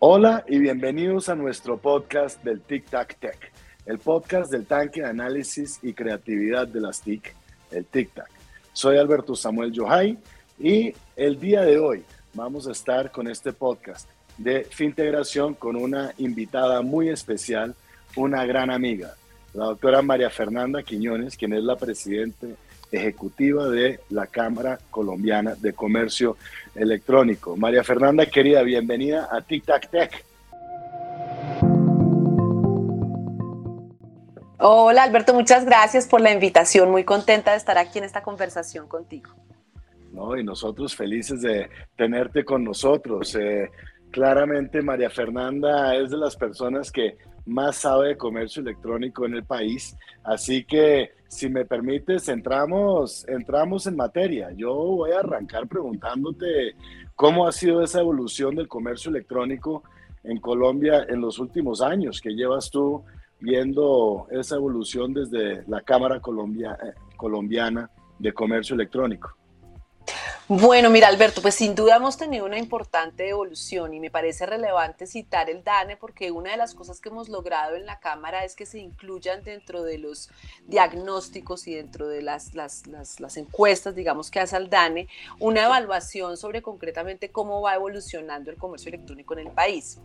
Hola y bienvenidos a nuestro podcast del Tic Tac Tech, el podcast del tanque de análisis y creatividad de las TIC, el Tic Tac. Soy Alberto Samuel Yohay y el día de hoy vamos a estar con este podcast de Fintegración con una invitada muy especial, una gran amiga, la doctora María Fernanda Quiñones, quien es la presidenta ejecutiva de la Cámara Colombiana de Comercio Electrónico. María Fernanda, querida, bienvenida a Tic Tac Tech. Hola Alberto, muchas gracias por la invitación. Muy contenta de estar aquí en esta conversación contigo. No, y nosotros felices de tenerte con nosotros. Eh, claramente María Fernanda es de las personas que más sabe de comercio electrónico en el país. Así que, si me permites, entramos, entramos en materia. Yo voy a arrancar preguntándote cómo ha sido esa evolución del comercio electrónico en Colombia en los últimos años, que llevas tú viendo esa evolución desde la Cámara eh, Colombiana de Comercio Electrónico. Bueno, mira Alberto, pues sin duda hemos tenido una importante evolución y me parece relevante citar el DANE porque una de las cosas que hemos logrado en la Cámara es que se incluyan dentro de los diagnósticos y dentro de las, las, las, encuestas, digamos, que hace el DANE, una evaluación sobre concretamente cómo va evolucionando el comercio electrónico en el país.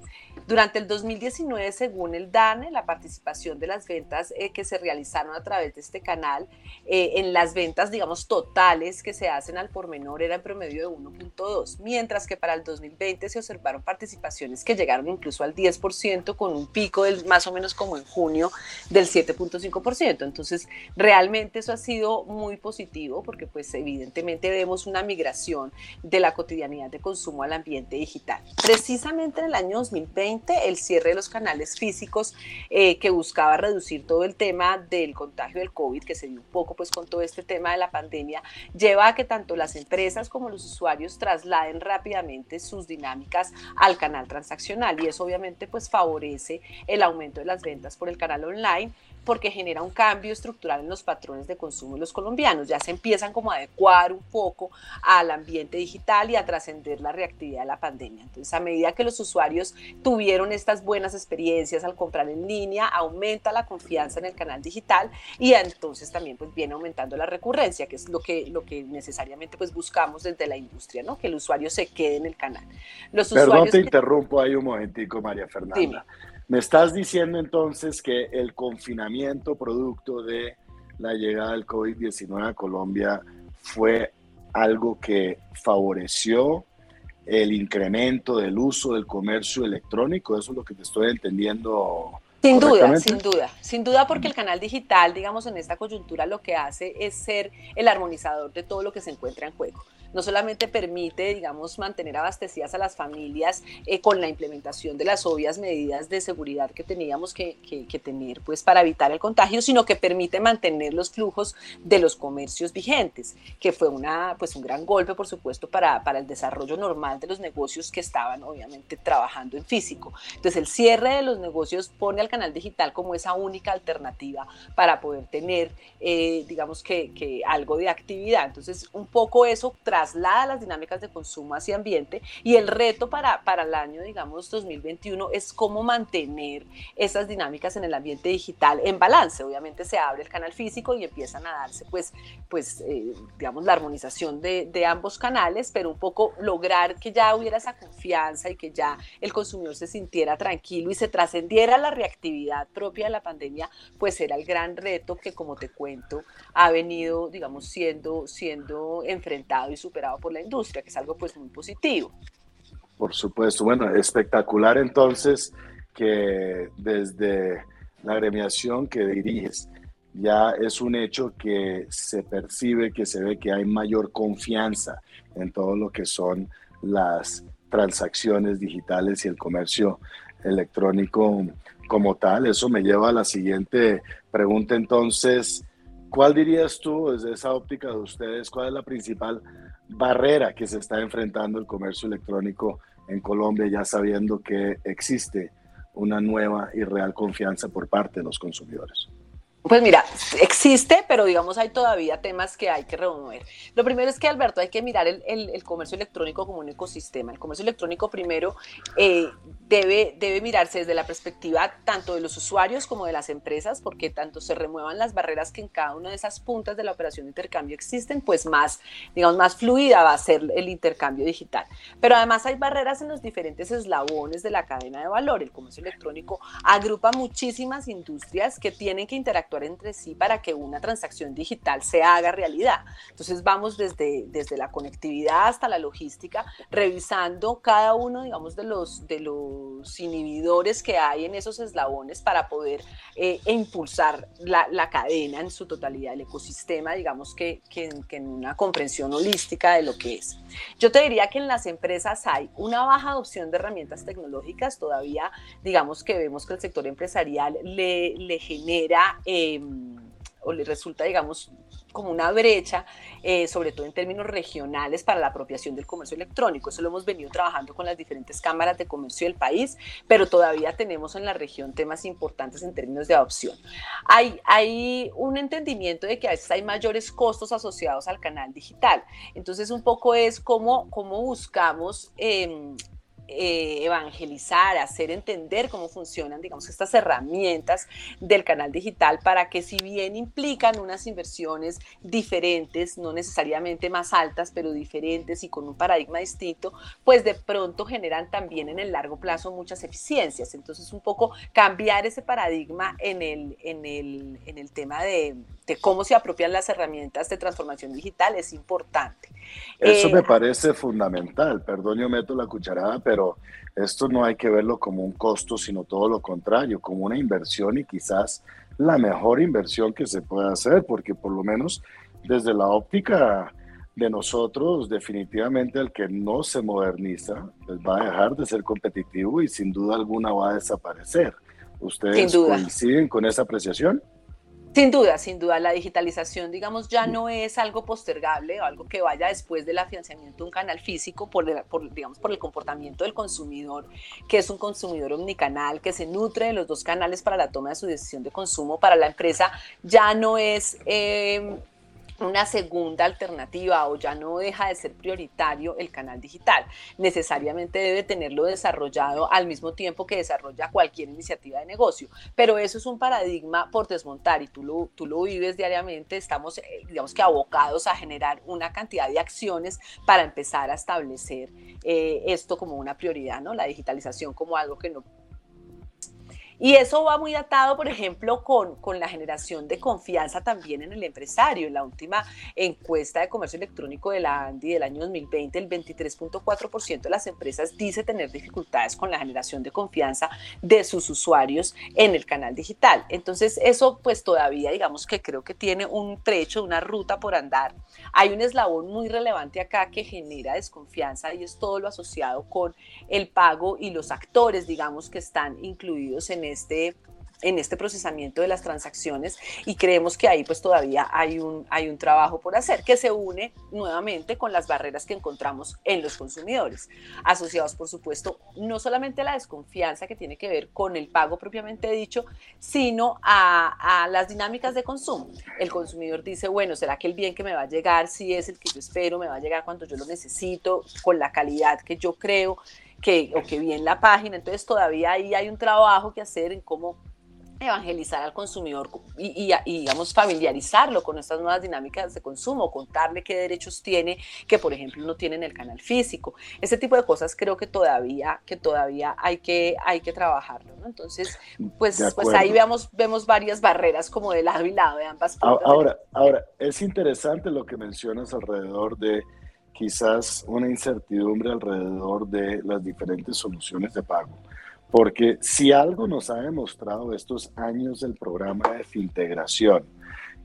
Durante el 2019, según el DANE, la participación de las ventas eh, que se realizaron a través de este canal eh, en las ventas, digamos, totales que se hacen al por menor era en promedio de 1.2, mientras que para el 2020 se observaron participaciones que llegaron incluso al 10% con un pico del más o menos como en junio del 7.5%. Entonces, realmente eso ha sido muy positivo porque pues evidentemente vemos una migración de la cotidianidad de consumo al ambiente digital. Precisamente en el año 2020, el cierre de los canales físicos eh, que buscaba reducir todo el tema del contagio del COVID, que se dio un poco pues con todo este tema de la pandemia, lleva a que tanto las empresas como los usuarios trasladen rápidamente sus dinámicas al canal transaccional y eso obviamente pues favorece el aumento de las ventas por el canal online porque genera un cambio estructural en los patrones de consumo de los colombianos. Ya se empiezan como a adecuar un poco al ambiente digital y a trascender la reactividad de la pandemia. Entonces, a medida que los usuarios tuvieron estas buenas experiencias al comprar en línea, aumenta la confianza en el canal digital y entonces también pues viene aumentando la recurrencia, que es lo que, lo que necesariamente pues buscamos desde la industria, ¿no? Que el usuario se quede en el canal. Los Perdón, te interrumpo ahí un momentico, María Fernanda. Me estás diciendo entonces que el confinamiento producto de la llegada del COVID-19 a Colombia fue algo que favoreció el incremento del uso del comercio electrónico, eso es lo que te estoy entendiendo sin duda, sin duda, sin duda porque el canal digital, digamos, en esta coyuntura lo que hace es ser el armonizador de todo lo que se encuentra en juego. No solamente permite, digamos, mantener abastecidas a las familias eh, con la implementación de las obvias medidas de seguridad que teníamos que, tener pues, para evitar el contagio, sino que permite mantener los flujos de los comercios vigentes, que fue una, pues, un gran golpe, por supuesto, para, para el desarrollo normal de los negocios que estaban, obviamente, trabajando en físico. Entonces, el cierre de los negocios pone al canal digital como esa única alternativa para poder tener, eh, digamos que, algo de actividad. Entonces, un poco eso traslada las dinámicas de consumo hacia ambiente y el reto para, para el año, digamos, 2021 es cómo mantener esas dinámicas en el ambiente digital en balance. Obviamente se abre el canal físico y empiezan a darse, pues, pues eh, digamos, la armonización de, de ambos canales, pero un poco lograr que ya hubiera esa confianza y que ya el consumidor se sintiera tranquilo y se trascendiera la reactividad actividad propia de la pandemia, pues era el gran reto que, como te cuento, ha venido, digamos, siendo, siendo enfrentado y superado por la industria, que es algo pues muy positivo. Por supuesto, bueno, espectacular entonces que desde la agremiación que diriges, ya es un hecho que se percibe, que se ve que hay mayor confianza en todo lo que son las transacciones digitales y el comercio electrónico como tal. Eso me lleva a la siguiente pregunta entonces. ¿Cuál dirías tú desde esa óptica de ustedes? ¿Cuál es la principal barrera que se está enfrentando el comercio electrónico en Colombia ya sabiendo que existe una nueva y real confianza por parte de los consumidores? Pues mira, existe, pero digamos hay todavía temas que hay que remover. Lo primero es que, Alberto, hay que mirar el, comercio electrónico como un ecosistema. El comercio electrónico primero eh, debe, debe mirarse desde la perspectiva tanto de los usuarios como de las empresas, porque tanto se remuevan las barreras que en cada una de esas puntas de la operación de intercambio existen, pues más, digamos, más fluida va a ser el intercambio digital. Pero además hay barreras en los diferentes eslabones de la cadena de valor. El comercio electrónico agrupa muchísimas industrias que tienen que interactuar entre sí para que una transacción digital se haga realidad. Entonces vamos desde, desde la conectividad hasta la logística, revisando cada uno, digamos, de los, de los inhibidores que hay en esos eslabones para poder eh, impulsar la, la, cadena en su totalidad, el ecosistema, digamos, que, que, que en una comprensión holística de lo que es. Yo te diría que en las empresas hay una baja adopción de herramientas tecnológicas, todavía digamos que vemos que el sector empresarial le, le genera... Em, o le resulta, digamos, como una brecha, eh, sobre todo en términos regionales, para la apropiación del comercio electrónico. Eso lo hemos venido trabajando con las diferentes cámaras de comercio del país, pero todavía tenemos en la región temas importantes en términos de adopción. Hay, hay un entendimiento de que a veces hay mayores costos asociados al canal digital. Entonces, un poco es cómo, cómo buscamos... Eh, eh, evangelizar, hacer entender cómo funcionan, digamos, estas herramientas del canal digital para que si bien implican unas inversiones diferentes, no necesariamente más altas, pero diferentes y con un paradigma distinto, pues de pronto generan también en el largo plazo muchas eficiencias. Entonces, un poco cambiar ese paradigma en el, en el, en el tema de, de cómo se apropian las herramientas de transformación digital es importante. Eso me eh, parece fundamental. Perdón, yo meto la cucharada, pero esto no hay que verlo como un costo, sino todo lo contrario, como una inversión y quizás la mejor inversión que se puede hacer, porque por lo menos desde la óptica de nosotros, definitivamente el que no se moderniza pues va a dejar de ser competitivo y sin duda alguna va a desaparecer. ¿Ustedes coinciden con esa apreciación? Sin duda, sin duda, la digitalización, digamos, ya no es algo postergable o algo que vaya después del afianzamiento de un canal físico por, digamos, por el comportamiento del consumidor, que es un consumidor omnicanal, que se nutre de los dos canales para la toma de su decisión de consumo. Para la empresa ya no es eh, una segunda alternativa o ya no deja de ser prioritario el canal digital. Necesariamente debe tenerlo desarrollado al mismo tiempo que desarrolla cualquier iniciativa de negocio. Pero eso es un paradigma por desmontar y tú lo, tú lo vives diariamente. Estamos, eh, digamos que, abocados a generar una cantidad de acciones para empezar a establecer eh, esto como una prioridad, ¿no? La digitalización como algo que no y eso va muy atado, por ejemplo, con, con la generación de confianza también en el empresario. En la última encuesta de comercio electrónico de la ANDI del año 2020, el 23.4% de las empresas dice tener dificultades con la generación de confianza de sus usuarios en el canal digital. Entonces, eso pues todavía digamos que creo que tiene un trecho, una ruta por andar. Hay un eslabón muy relevante acá que genera desconfianza y es todo lo asociado con el pago y los actores, digamos, que están incluidos en este en este procesamiento de las transacciones y creemos que ahí pues todavía hay un, hay un trabajo por hacer que se une nuevamente con las barreras que encontramos en los consumidores, asociados por supuesto no solamente a la desconfianza que tiene que ver con el pago propiamente dicho, sino a, a las dinámicas de consumo. El consumidor dice, bueno, ¿será que el bien que me va a llegar, si es el que yo espero, me va a llegar cuando yo lo necesito, con la calidad que yo creo? Que, o que bien la página. Entonces todavía ahí hay un trabajo que hacer en cómo evangelizar al consumidor y, digamos, familiarizarlo con estas nuevas dinámicas de consumo, contarle qué derechos tiene que, por ejemplo, no tiene en el canal físico. Ese tipo de cosas creo que todavía, que todavía hay que, hay que trabajarlo, ¿no? Entonces, pues, pues ahí vemos, vemos varias barreras como de lado y lado de ambas partes. Ahora, ahora, es interesante lo que mencionas alrededor de quizás una incertidumbre alrededor de las diferentes soluciones de pago. Porque si algo nos ha demostrado estos años del programa de integración,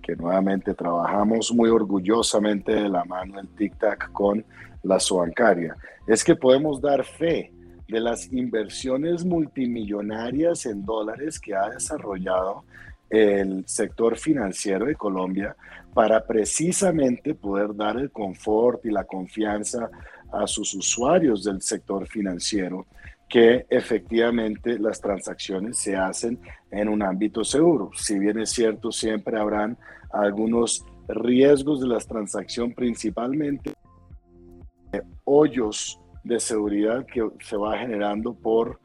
que nuevamente trabajamos muy orgullosamente de la mano del TIC-TAC con la bancaria, es que podemos dar fe de las inversiones multimillonarias en dólares que ha desarrollado el sector financiero de Colombia para precisamente poder dar el confort y la confianza a sus usuarios del sector financiero que efectivamente las transacciones se hacen en un ámbito seguro. Si bien es cierto, siempre habrán algunos riesgos de las transacciones, principalmente hoyos de seguridad que se va generando por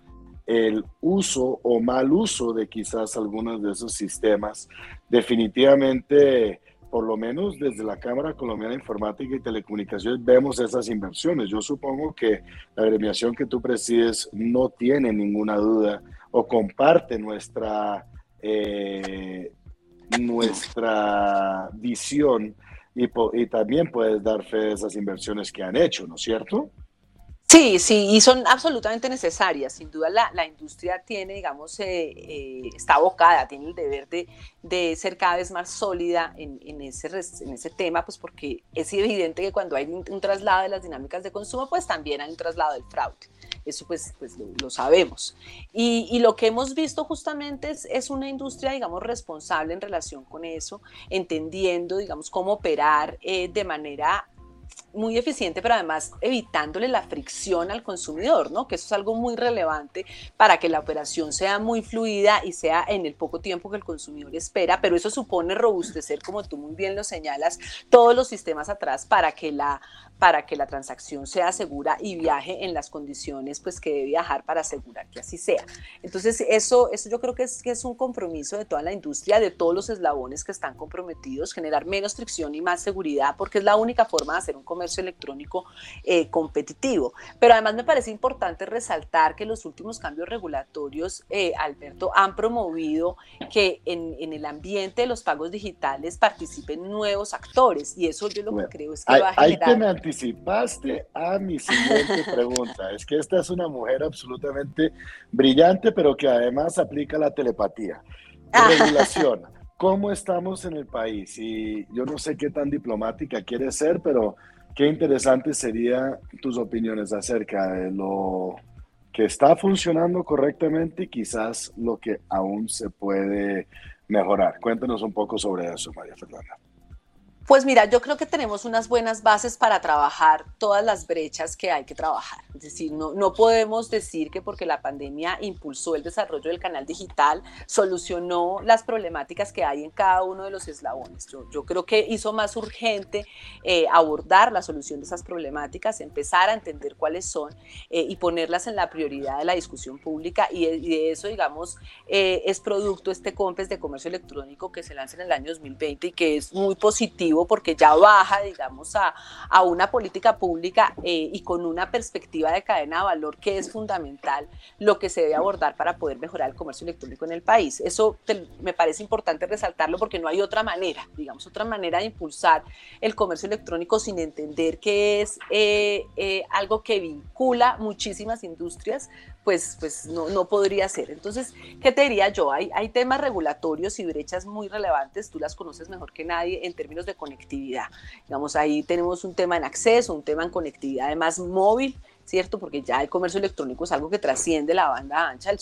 el uso o mal uso de quizás algunos de esos sistemas. Definitivamente por lo menos desde la Cámara Colombiana de Informática y Telecomunicaciones vemos esas inversiones. Yo supongo que la agremiación que tú presides no tiene ninguna duda o comparte nuestra, eh, nuestra visión y, y también puedes dar fe de esas inversiones que han hecho, ¿no es cierto? Sí, sí, y son absolutamente necesarias. Sin duda la, industria tiene, digamos, eh, eh, está abocada, tiene el deber de, de, ser cada vez más sólida en, en, ese, en ese tema, pues porque es evidente que cuando hay un, traslado de las dinámicas de consumo, pues también hay un traslado del fraude. Eso pues, pues lo, sabemos. Y, y, lo que hemos visto justamente es, es una industria, digamos, responsable en relación con eso, entendiendo, digamos, cómo operar eh, de manera muy eficiente, pero además evitándole la fricción al consumidor, ¿no? Que eso es algo muy relevante para que la operación sea muy fluida y sea en el poco tiempo que el consumidor espera, pero eso supone robustecer, como tú muy bien lo señalas, todos los sistemas atrás para que la para que la transacción sea segura y viaje en las condiciones pues que debe viajar para asegurar que así sea. Entonces, eso, eso yo creo que es, que es un compromiso de toda la industria, de todos los eslabones que están comprometidos, generar menos fricción y más seguridad, porque es la única forma de hacer un comercio electrónico eh, competitivo. Pero además me parece importante resaltar que los últimos cambios regulatorios, eh, Alberto, han promovido que en, en, el ambiente de los pagos digitales participen nuevos actores y eso yo lo que creo es que va a generar anticipaste a mi siguiente pregunta. Es que esta es una mujer absolutamente brillante, pero que además aplica la telepatía. Ah. Regulación. ¿Cómo estamos en el país? Y yo no sé qué tan diplomática quiere ser, pero qué interesante sería tus opiniones acerca de lo que está funcionando correctamente y quizás lo que aún se puede mejorar. Cuéntanos un poco sobre eso, María Fernanda. Pues mira, yo creo que tenemos unas buenas bases para trabajar todas las brechas que hay que trabajar. Es decir, no, no podemos decir que porque la pandemia impulsó el desarrollo del canal digital, solucionó las problemáticas que hay en cada uno de los eslabones. Yo, yo creo que hizo más urgente eh, abordar la solución de esas problemáticas, empezar a entender cuáles son eh, y ponerlas en la prioridad de la discusión pública. Y de, eso, digamos, eh, es producto este COMPES de comercio electrónico que se lanza en el año 2020 y que es muy positivo porque ya baja, digamos, a, a una política pública eh, y con una perspectiva de cadena de valor que es fundamental lo que se debe abordar para poder mejorar el comercio electrónico en el país. Eso me parece importante resaltarlo porque no hay otra manera, digamos, otra manera de impulsar el comercio electrónico sin entender que es eh, eh, algo que vincula muchísimas industrias pues, pues no, no, podría ser. Entonces, ¿qué te diría yo? Hay, hay temas regulatorios y brechas muy relevantes, tú las conoces mejor que nadie en términos de conectividad. Digamos, ahí tenemos un tema en acceso, un tema en conectividad además móvil, ¿cierto? Porque ya el comercio electrónico es algo que trasciende la banda ancha, el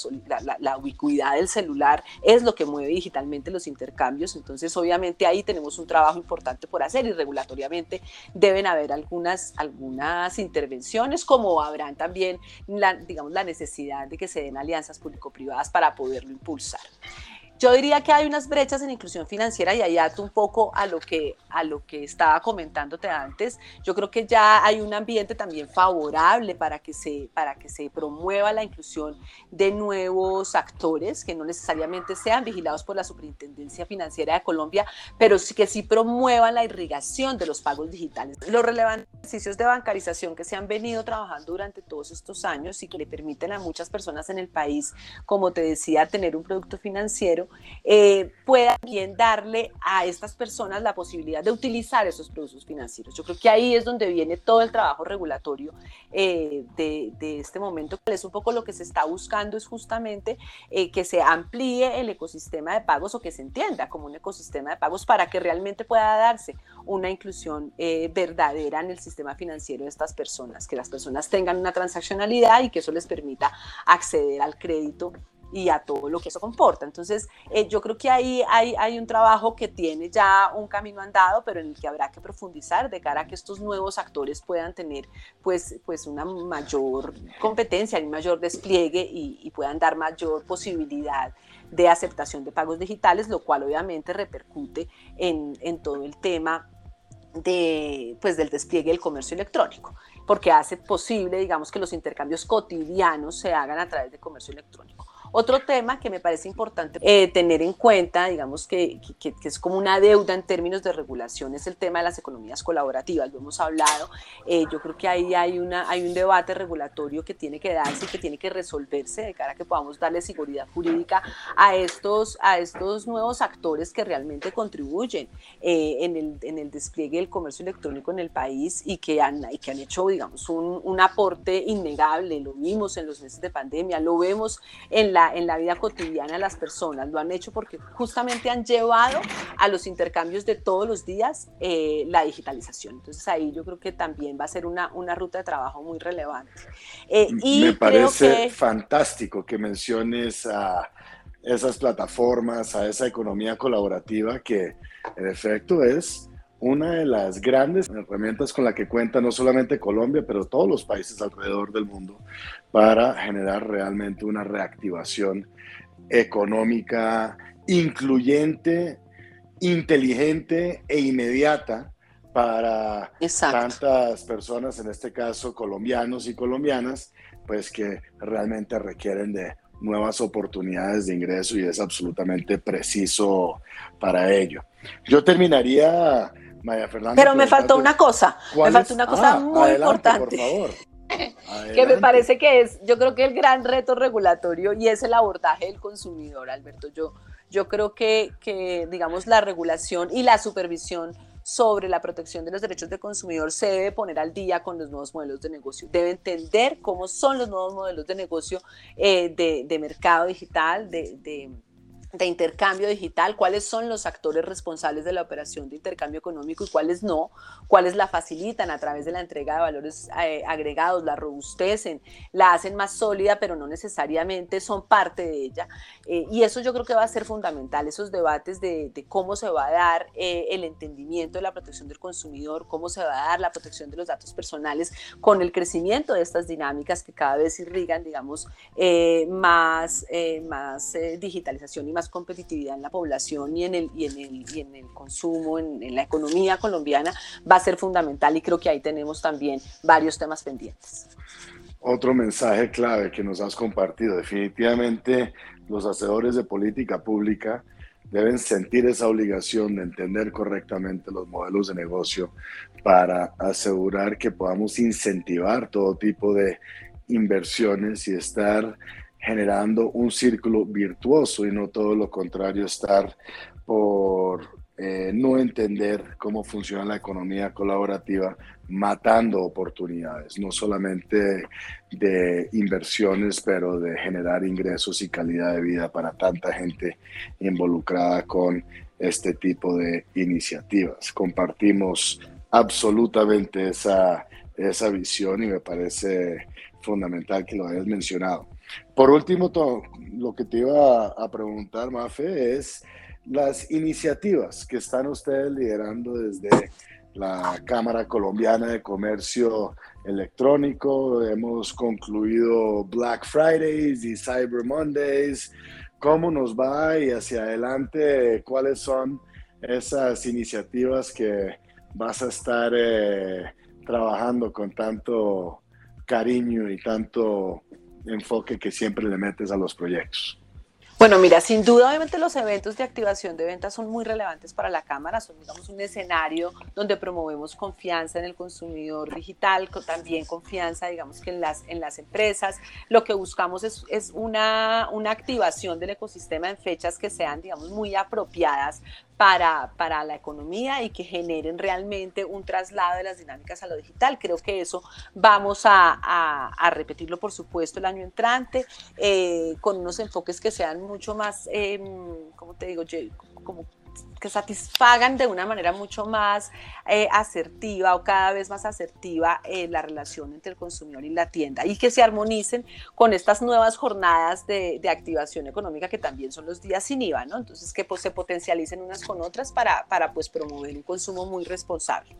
la, ubicuidad del celular es lo que mueve digitalmente los intercambios, entonces obviamente ahí tenemos un trabajo importante por hacer y regulatoriamente deben haber algunas, algunas intervenciones, como habrán también, la, digamos, la necesidad de que se den alianzas público-privadas para poderlo impulsar. Yo diría que hay unas brechas en inclusión financiera y ahí ato un poco a lo que a lo que estaba comentándote antes. Yo creo que ya hay un ambiente también favorable para que se para que se promueva la inclusión de nuevos actores que no necesariamente sean vigilados por la Superintendencia Financiera de Colombia, pero sí que sí promuevan la irrigación de los pagos digitales. Los relevantes ejercicios de bancarización que se han venido trabajando durante todos estos años y que le permiten a muchas personas en el país, como te decía, tener un producto financiero eh, pueda también darle a estas personas la posibilidad de utilizar esos productos financieros. Yo creo que ahí es donde viene todo el trabajo regulatorio eh, de, este momento, es un poco lo que se está buscando, es justamente eh, que se amplíe el ecosistema de pagos o que se entienda como un ecosistema de pagos para que realmente pueda darse una inclusión verdadera en el sistema financiero de estas personas, que las personas tengan una transaccionalidad y que eso les permita acceder al crédito y a todo lo que eso comporta. Entonces, eh, yo creo que ahí hay, hay un trabajo que tiene ya un camino andado, pero en el que habrá que profundizar de cara a que estos nuevos actores puedan tener pues, pues una mayor competencia, un mayor despliegue y, y puedan dar mayor posibilidad de aceptación de pagos digitales, lo cual obviamente repercute en, en todo el tema de, pues, del despliegue del comercio electrónico, porque hace posible, digamos, que los intercambios cotidianos se hagan a través de comercio electrónico. Otro tema que me parece importante eh, tener en cuenta, digamos que, que, es como una deuda en términos de regulación, es el tema de las economías colaborativas. Lo hemos hablado. Eh, yo creo que ahí hay, una, hay un debate regulatorio que tiene que darse y que tiene que resolverse de cara a que podamos darle seguridad jurídica a estos, a estos nuevos actores que realmente contribuyen eh, en, el, en, el, despliegue del comercio electrónico en el país y que han, y que han hecho, digamos, un, un aporte innegable. Lo vimos en los meses de pandemia, lo vemos en la en la vida cotidiana las personas. Lo han hecho porque justamente han llevado a los intercambios de todos los días eh, la digitalización. Entonces ahí yo creo que también va a ser una, una ruta de trabajo muy relevante. Eh, y Me parece fantástico que menciones a esas plataformas, a esa economía colaborativa que en efecto es una de las grandes herramientas con la que cuenta no solamente Colombia, pero todos los países alrededor del mundo para generar realmente una reactivación económica incluyente, inteligente e inmediata para tantas personas, en este caso colombianos y colombianas, pues que realmente requieren de nuevas oportunidades de ingreso y es absolutamente preciso para ello. Yo terminaría pero me faltó una cosa, me faltó una cosa ah, muy importante. que me parece que es, yo creo que el gran reto regulatorio y es el abordaje del consumidor, Alberto. Yo, yo creo que, que, digamos, la regulación y la supervisión sobre la protección de los derechos del consumidor se debe poner al día con los nuevos modelos de negocio. Debe entender cómo son los nuevos modelos de negocio eh, de, de, mercado digital, de, de de intercambio digital, cuáles son los actores responsables de la operación de intercambio económico y cuáles no, cuáles la facilitan a través de la entrega de valores eh, agregados, la robustecen, la hacen más sólida, pero no necesariamente son parte de ella. Eh, y eso yo creo que va a ser fundamental, esos debates de, cómo se va a dar eh, el entendimiento de la protección del consumidor, cómo se va a dar la protección de los datos personales con el crecimiento de estas dinámicas que cada vez irrigan, digamos, más, más digitalización y más competitividad en la población y en el, y en el, y en el consumo, en, la economía colombiana, va a ser fundamental y creo que ahí tenemos también varios temas pendientes. Otro mensaje clave que nos has compartido, definitivamente los hacedores de política pública deben sentir esa obligación de entender correctamente los modelos de negocio para asegurar que podamos incentivar todo tipo de inversiones y estar generando un círculo virtuoso y no todo lo contrario, estar por eh, no entender cómo funciona la economía colaborativa, matando oportunidades, no solamente de inversiones, pero de generar ingresos y calidad de vida para tanta gente involucrada con este tipo de iniciativas. Compartimos absolutamente esa, esa visión y me parece fundamental que lo hayas mencionado. Por último, lo que te iba a preguntar, Mafe, es las iniciativas que están ustedes liderando desde la Cámara Colombiana de Comercio Electrónico. Hemos concluido Black Fridays y Cyber Mondays. ¿Cómo nos va y hacia adelante? ¿Cuáles son esas iniciativas que vas a estar eh, trabajando con tanto cariño y tanto enfoque que siempre le metes a los proyectos? Bueno, mira, sin duda, obviamente los eventos de activación de ventas son muy relevantes para la Cámara, son, digamos, un escenario donde promovemos confianza en el consumidor digital, también confianza, digamos, que en las, en las empresas. Lo que buscamos es, es una, una activación del ecosistema en fechas que sean, digamos, muy apropiadas para, para, la economía y que generen realmente un traslado de las dinámicas a lo digital. Creo que eso vamos a, a, repetirlo, por supuesto, el año entrante, eh, con unos enfoques que sean mucho más, eh, ¿cómo te digo? Como que satisfagan de una manera mucho más eh, asertiva o cada vez más asertiva eh, la relación entre el consumidor y la tienda y que se armonicen con estas nuevas jornadas de, activación económica que también son los días sin IVA, ¿no? Entonces que pues, se potencialicen unas con otras para, para pues promover un consumo muy responsable.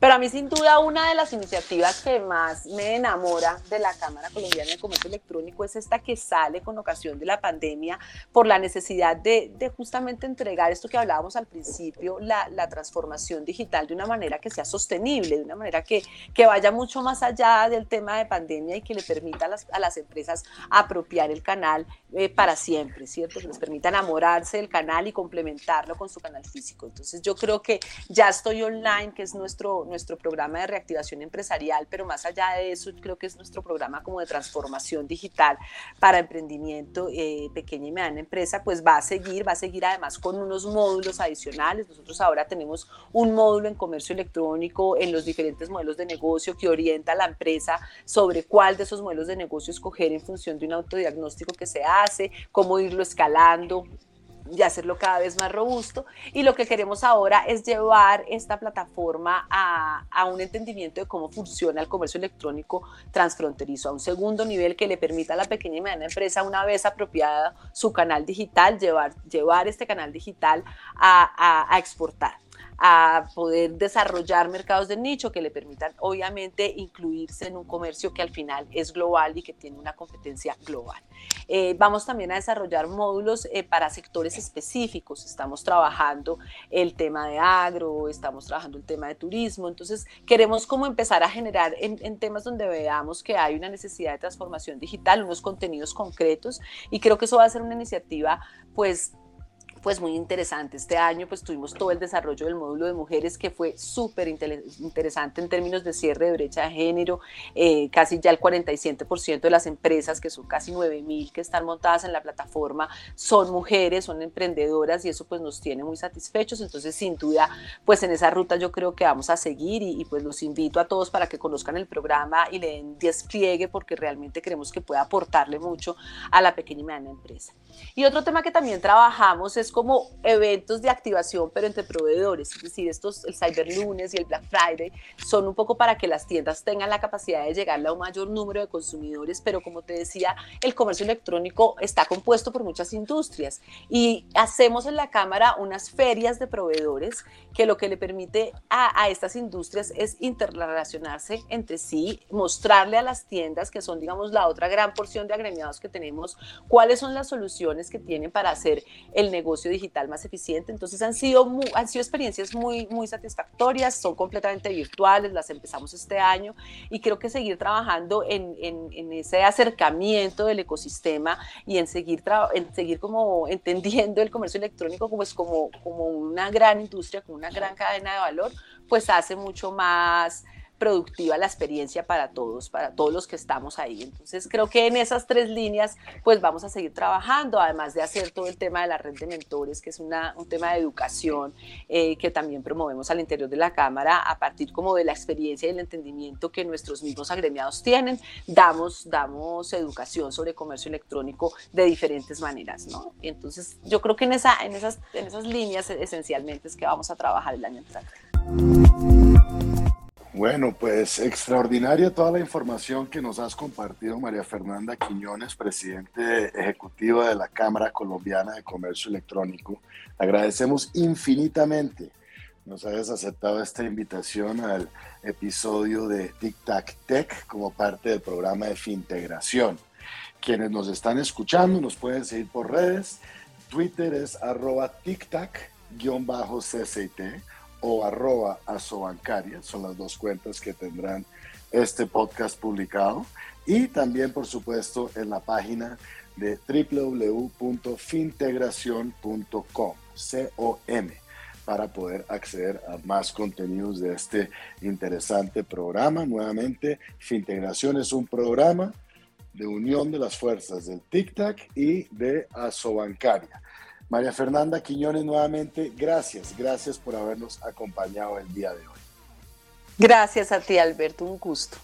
Pero a mí sin duda una de las iniciativas que más me enamora de la Cámara Colombiana de Comercio Electrónico es esta que sale con ocasión de la pandemia por la necesidad de, de justamente entregar esto que hablábamos al principio, la, la, transformación digital de una manera que sea sostenible, de una manera que, que vaya mucho más allá del tema de pandemia y que le permita a las, a las empresas apropiar el canal eh, para siempre, ¿cierto? Que les permita enamorarse del canal y complementarlo con su canal físico. Entonces yo creo que ya estoy online, que es nuestro, nuestro programa de reactivación empresarial, pero más allá de eso, creo que es nuestro programa como de transformación digital para emprendimiento eh, pequeña y mediana empresa, pues va a seguir, va a seguir además con unos módulos adicionales. Nosotros ahora tenemos un módulo en comercio electrónico en los diferentes modelos de negocio que orienta a la empresa sobre cuál de esos modelos de negocio escoger en función de un autodiagnóstico que se hace, cómo irlo escalando, y hacerlo cada vez más robusto. Y lo que queremos ahora es llevar esta plataforma a, a, un entendimiento de cómo funciona el comercio electrónico transfronterizo, a un segundo nivel que le permita a la pequeña y mediana empresa, una vez apropiada su canal digital, llevar, llevar este canal digital a, a, a exportar a poder desarrollar mercados de nicho que le permitan obviamente incluirse en un comercio que al final es global y que tiene una competencia global. Eh, vamos también a desarrollar módulos eh, para sectores específicos. Estamos trabajando el tema de agro, estamos trabajando el tema de turismo. Entonces, queremos como empezar a generar en, en temas donde veamos que hay una necesidad de transformación digital, unos contenidos concretos y creo que eso va a ser una iniciativa pues pues muy interesante. Este año pues tuvimos todo el desarrollo del módulo de mujeres que fue súper interesante en términos de cierre de brecha de género. Eh, casi ya el 47% de las empresas, que son casi 9.000 que están montadas en la plataforma, son mujeres, son emprendedoras y eso pues nos tiene muy satisfechos. Entonces sin duda pues en esa ruta yo creo que vamos a seguir y, y pues los invito a todos para que conozcan el programa y le den despliegue porque realmente creemos que puede aportarle mucho a la pequeña y mediana empresa. Y otro tema que también trabajamos es como eventos de activación, pero entre proveedores, es decir, estos, el Cyber Lunes y el Black Friday, son un poco para que las tiendas tengan la capacidad de llegarle a un mayor número de consumidores, pero como te decía, el comercio electrónico está compuesto por muchas industrias. Y hacemos en la Cámara unas ferias de proveedores que lo que le permite a, a estas industrias es interrelacionarse entre sí, mostrarle a las tiendas, que son, digamos, la otra gran porción de agremiados que tenemos, cuáles son las soluciones que tienen para hacer el negocio digital más eficiente. Entonces han sido, han sido experiencias muy, muy satisfactorias, son completamente virtuales, las empezamos este año y creo que seguir trabajando en, en, ese acercamiento del ecosistema y en seguir, en seguir como entendiendo el comercio electrónico como, es como, como una gran industria, como una gran cadena de valor, pues hace mucho más productiva la experiencia para todos, para todos los que estamos ahí. Entonces creo que en esas tres líneas pues vamos a seguir trabajando, además de hacer todo el tema de la red de mentores, que es una, un tema de educación eh, que también promovemos al interior de la Cámara a partir como de la experiencia y el entendimiento que nuestros mismos agremiados tienen, damos, damos educación sobre comercio electrónico de diferentes maneras, ¿no? Y entonces yo creo que en, esa, en, esas, en esas líneas esencialmente es que vamos a trabajar el año entrante. Bueno, pues extraordinaria toda la información que nos has compartido, María Fernanda Quiñones, presidente ejecutiva de la Cámara Colombiana de Comercio Electrónico. Agradecemos infinitamente nos hayas aceptado esta invitación al episodio de Tic Tac Tech como parte del programa de Fintegración. Quienes nos están escuchando nos pueden seguir por redes. Twitter es arroba tictac-cct o arroba asobancaria, son las dos cuentas que tendrán este podcast publicado. Y también, por supuesto, en la página de www.fintegración.com, C-O-M, para poder acceder a más contenidos de este interesante programa. Nuevamente, Fintegración es un programa de unión de las fuerzas del TIC-TAC y de Asobancaria. María Fernanda Quiñones, nuevamente, gracias, gracias por habernos acompañado el día de hoy. Gracias a ti, Alberto, un gusto.